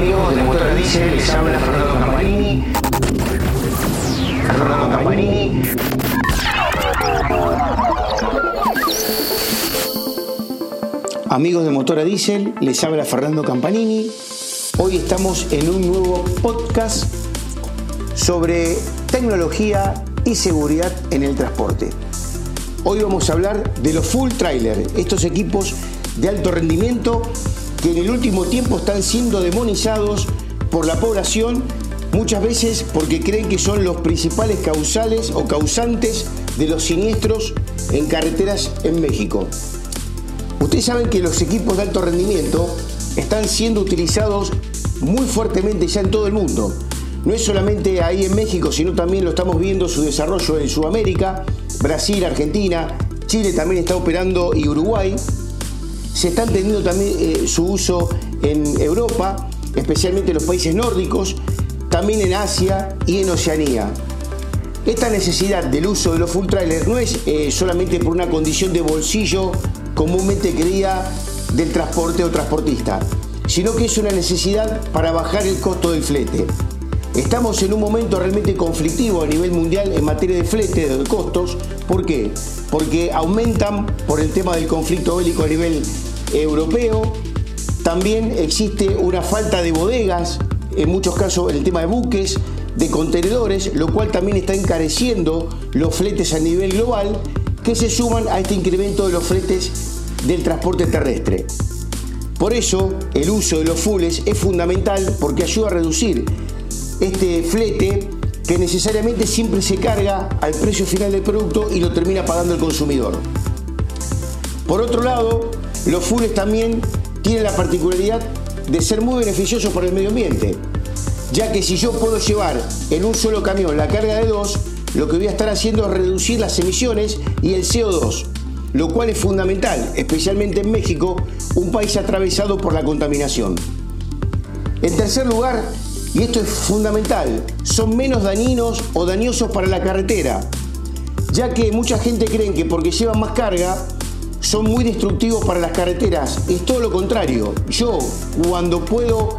amigos de Motor Dice? Les habla Fernando Campanini. Fernando Campanini. Amigos de Motora Diesel, les habla Fernando Campanini. Hoy estamos en un nuevo podcast sobre tecnología y seguridad en el transporte. Hoy vamos a hablar de los full trailer, estos equipos de alto rendimiento que en el último tiempo están siendo demonizados por la población, muchas veces porque creen que son los principales causales o causantes de los siniestros en carreteras en México. Ustedes saben que los equipos de alto rendimiento están siendo utilizados muy fuertemente ya en todo el mundo. No es solamente ahí en México, sino también lo estamos viendo su desarrollo en Sudamérica, Brasil, Argentina, Chile también está operando y Uruguay. Se está teniendo también eh, su uso en Europa, especialmente en los países nórdicos, también en Asia y en Oceanía. Esta necesidad del uso de los full trailers no es eh, solamente por una condición de bolsillo comúnmente creía del transporte o transportista, sino que es una necesidad para bajar el costo del flete. Estamos en un momento realmente conflictivo a nivel mundial en materia de flete, de costos. ¿Por qué? Porque aumentan por el tema del conflicto bélico a nivel europeo. También existe una falta de bodegas, en muchos casos el tema de buques, de contenedores, lo cual también está encareciendo los fletes a nivel global, que se suman a este incremento de los fletes del transporte terrestre. Por eso el uso de los fulles es fundamental porque ayuda a reducir este flete que necesariamente siempre se carga al precio final del producto y lo termina pagando el consumidor. Por otro lado, los fulles también tienen la particularidad de ser muy beneficiosos para el medio ambiente, ya que si yo puedo llevar en un solo camión la carga de dos, lo que voy a estar haciendo es reducir las emisiones y el CO2, lo cual es fundamental, especialmente en México, un país atravesado por la contaminación. En tercer lugar, y esto es fundamental, son menos dañinos o dañosos para la carretera, ya que mucha gente cree que porque llevan más carga son muy destructivos para las carreteras. Es todo lo contrario. Yo cuando puedo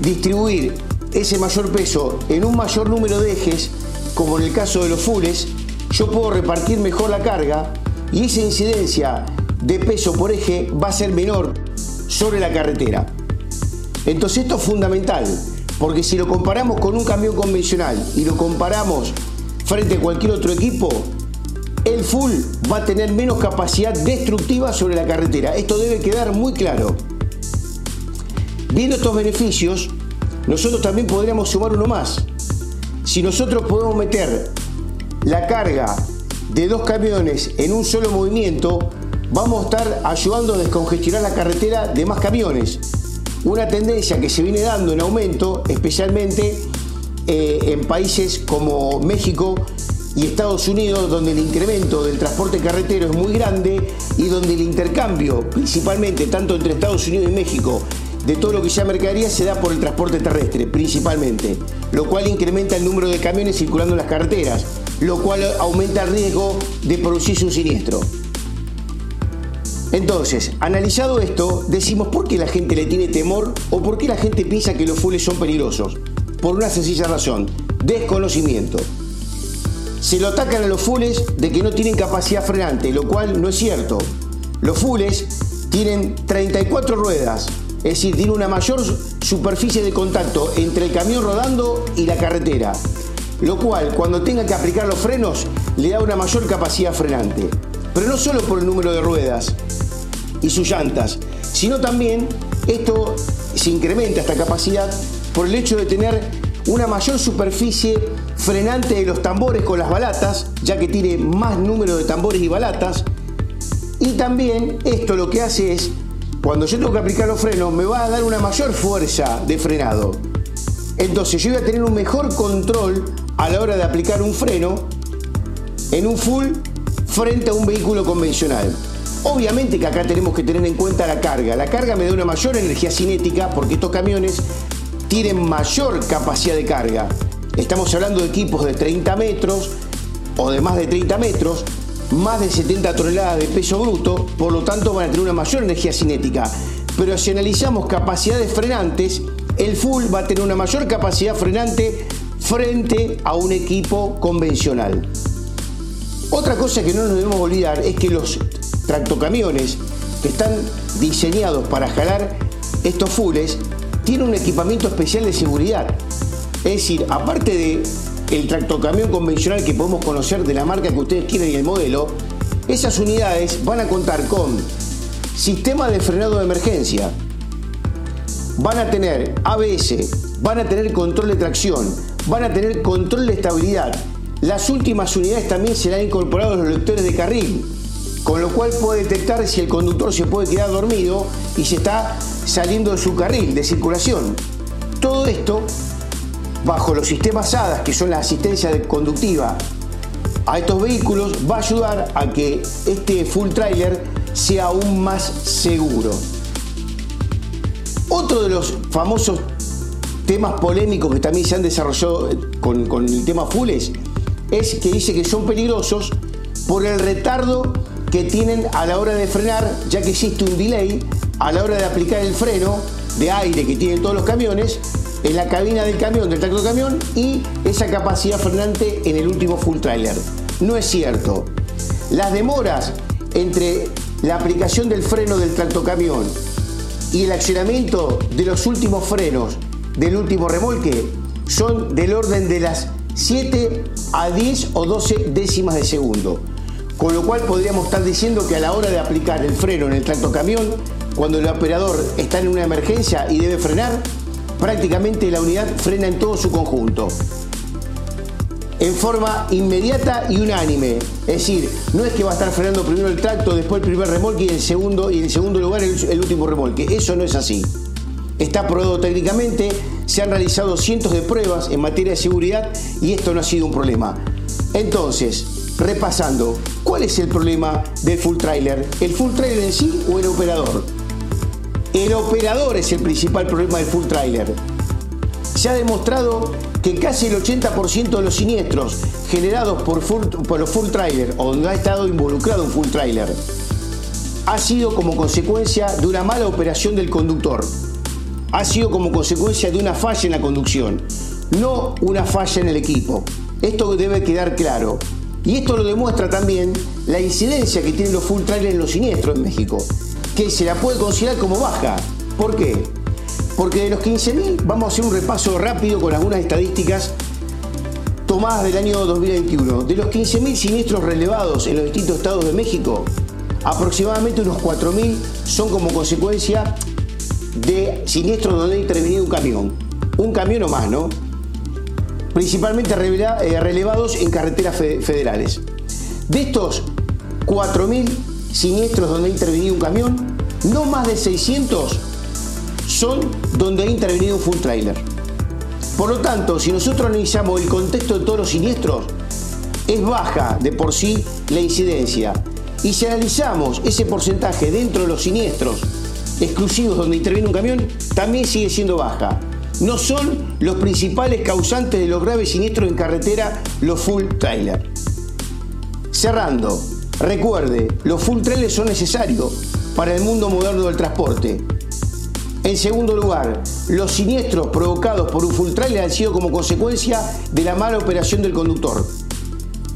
distribuir ese mayor peso en un mayor número de ejes, como en el caso de los fules, yo puedo repartir mejor la carga y esa incidencia de peso por eje va a ser menor sobre la carretera. Entonces esto es fundamental. Porque si lo comparamos con un camión convencional y lo comparamos frente a cualquier otro equipo, el full va a tener menos capacidad destructiva sobre la carretera. Esto debe quedar muy claro. Viendo estos beneficios, nosotros también podríamos sumar uno más. Si nosotros podemos meter la carga de dos camiones en un solo movimiento, vamos a estar ayudando a descongestionar la carretera de más camiones una tendencia que se viene dando en aumento, especialmente eh, en países como México y Estados Unidos, donde el incremento del transporte carretero es muy grande y donde el intercambio, principalmente tanto entre Estados Unidos y México, de todo lo que sea mercadería se da por el transporte terrestre, principalmente, lo cual incrementa el número de camiones circulando en las carreteras, lo cual aumenta el riesgo de producirse un siniestro. Entonces, analizado esto, decimos por qué la gente le tiene temor o por qué la gente piensa que los fulles son peligrosos. Por una sencilla razón, desconocimiento. Se lo atacan a los fulles de que no tienen capacidad frenante, lo cual no es cierto. Los fulles tienen 34 ruedas, es decir, tienen una mayor superficie de contacto entre el camión rodando y la carretera, lo cual cuando tenga que aplicar los frenos le da una mayor capacidad frenante. Pero no solo por el número de ruedas, y sus llantas, sino también esto se incrementa esta capacidad por el hecho de tener una mayor superficie frenante de los tambores con las balatas, ya que tiene más número de tambores y balatas. Y también esto lo que hace es, cuando yo tengo que aplicar los frenos, me va a dar una mayor fuerza de frenado. Entonces yo voy a tener un mejor control a la hora de aplicar un freno en un full frente a un vehículo convencional. Obviamente que acá tenemos que tener en cuenta la carga. La carga me da una mayor energía cinética porque estos camiones tienen mayor capacidad de carga. Estamos hablando de equipos de 30 metros o de más de 30 metros, más de 70 toneladas de peso bruto, por lo tanto van a tener una mayor energía cinética. pero si analizamos capacidades frenantes, el full va a tener una mayor capacidad frenante frente a un equipo convencional. Otra cosa que no nos debemos olvidar es que los tractocamiones que están diseñados para jalar estos fulls tienen un equipamiento especial de seguridad. Es decir, aparte de el tractocamión convencional que podemos conocer de la marca que ustedes quieren y el modelo, esas unidades van a contar con sistema de frenado de emergencia, van a tener ABS, van a tener control de tracción, van a tener control de estabilidad. Las últimas unidades también se le han incorporado los lectores de carril, con lo cual puede detectar si el conductor se puede quedar dormido y se está saliendo de su carril de circulación. Todo esto bajo los sistemas ADAS, que son la asistencia conductiva a estos vehículos, va a ayudar a que este full trailer sea aún más seguro. Otro de los famosos temas polémicos que también se han desarrollado con, con el tema fulls es que dice que son peligrosos por el retardo que tienen a la hora de frenar, ya que existe un delay a la hora de aplicar el freno de aire que tienen todos los camiones en la cabina del camión, del tracto camión y esa capacidad frenante en el último full trailer. No es cierto. Las demoras entre la aplicación del freno del tractocamión y el accionamiento de los últimos frenos del último remolque son del orden de las 7 a 10 o 12 décimas de segundo. Con lo cual podríamos estar diciendo que a la hora de aplicar el freno en el tractocamión, cuando el operador está en una emergencia y debe frenar, prácticamente la unidad frena en todo su conjunto. En forma inmediata y unánime. Es decir, no es que va a estar frenando primero el tracto, después el primer remolque y, el segundo, y en segundo lugar el, el último remolque. Eso no es así. Está probado técnicamente, se han realizado cientos de pruebas en materia de seguridad y esto no ha sido un problema. Entonces, repasando, ¿cuál es el problema del full trailer? ¿El full trailer en sí o el operador? El operador es el principal problema del full trailer. Se ha demostrado que casi el 80% de los siniestros generados por, los full trailer o donde ha estado involucrado un full trailer ha sido como consecuencia de una mala operación del conductor. Ha sido como consecuencia de una falla en la conducción, no una falla en el equipo. Esto debe quedar claro. Y esto lo demuestra también la incidencia que tienen los full trailers en los siniestros en México que se la puede considerar como baja. ¿Por qué? Porque de los 15.000 vamos a hacer un repaso rápido con algunas estadísticas tomadas del año 2021. De los 15.000 siniestros relevados en los distintos estados de México, aproximadamente unos 4.000 son como consecuencia de siniestros donde ha intervenido un camión. Un camión o más, ¿no? Principalmente eh, relevados en carreteras federales. De estos 4.000 siniestros donde ha intervenido un camión, no más de 600 son donde ha intervenido un full trailer. Por lo tanto, si nosotros analizamos el contexto de todos los siniestros, es baja de por sí la incidencia. Y si analizamos ese porcentaje dentro de los siniestros exclusivos donde interviene un camión, también sigue siendo baja. No son los principales causantes de los graves siniestros en carretera los full trailer. Cerrando, Recuerde, los full trailers son necesarios para el mundo moderno del transporte. En segundo lugar, los siniestros provocados por un full trailer han sido como consecuencia de la mala operación del conductor.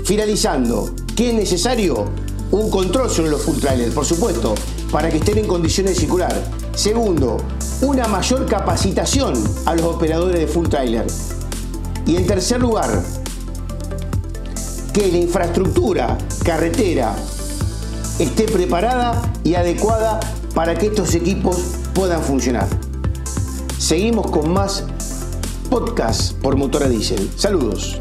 Finalizando, ¿qué es necesario? Un control sobre los full trailers, por supuesto, para que estén en condiciones de circular. Segundo, una mayor capacitación a los operadores de full trailer. Y en tercer lugar, que la infraestructura carretera esté preparada y adecuada para que estos equipos puedan funcionar. Seguimos con más podcast por Motora Diesel. Saludos.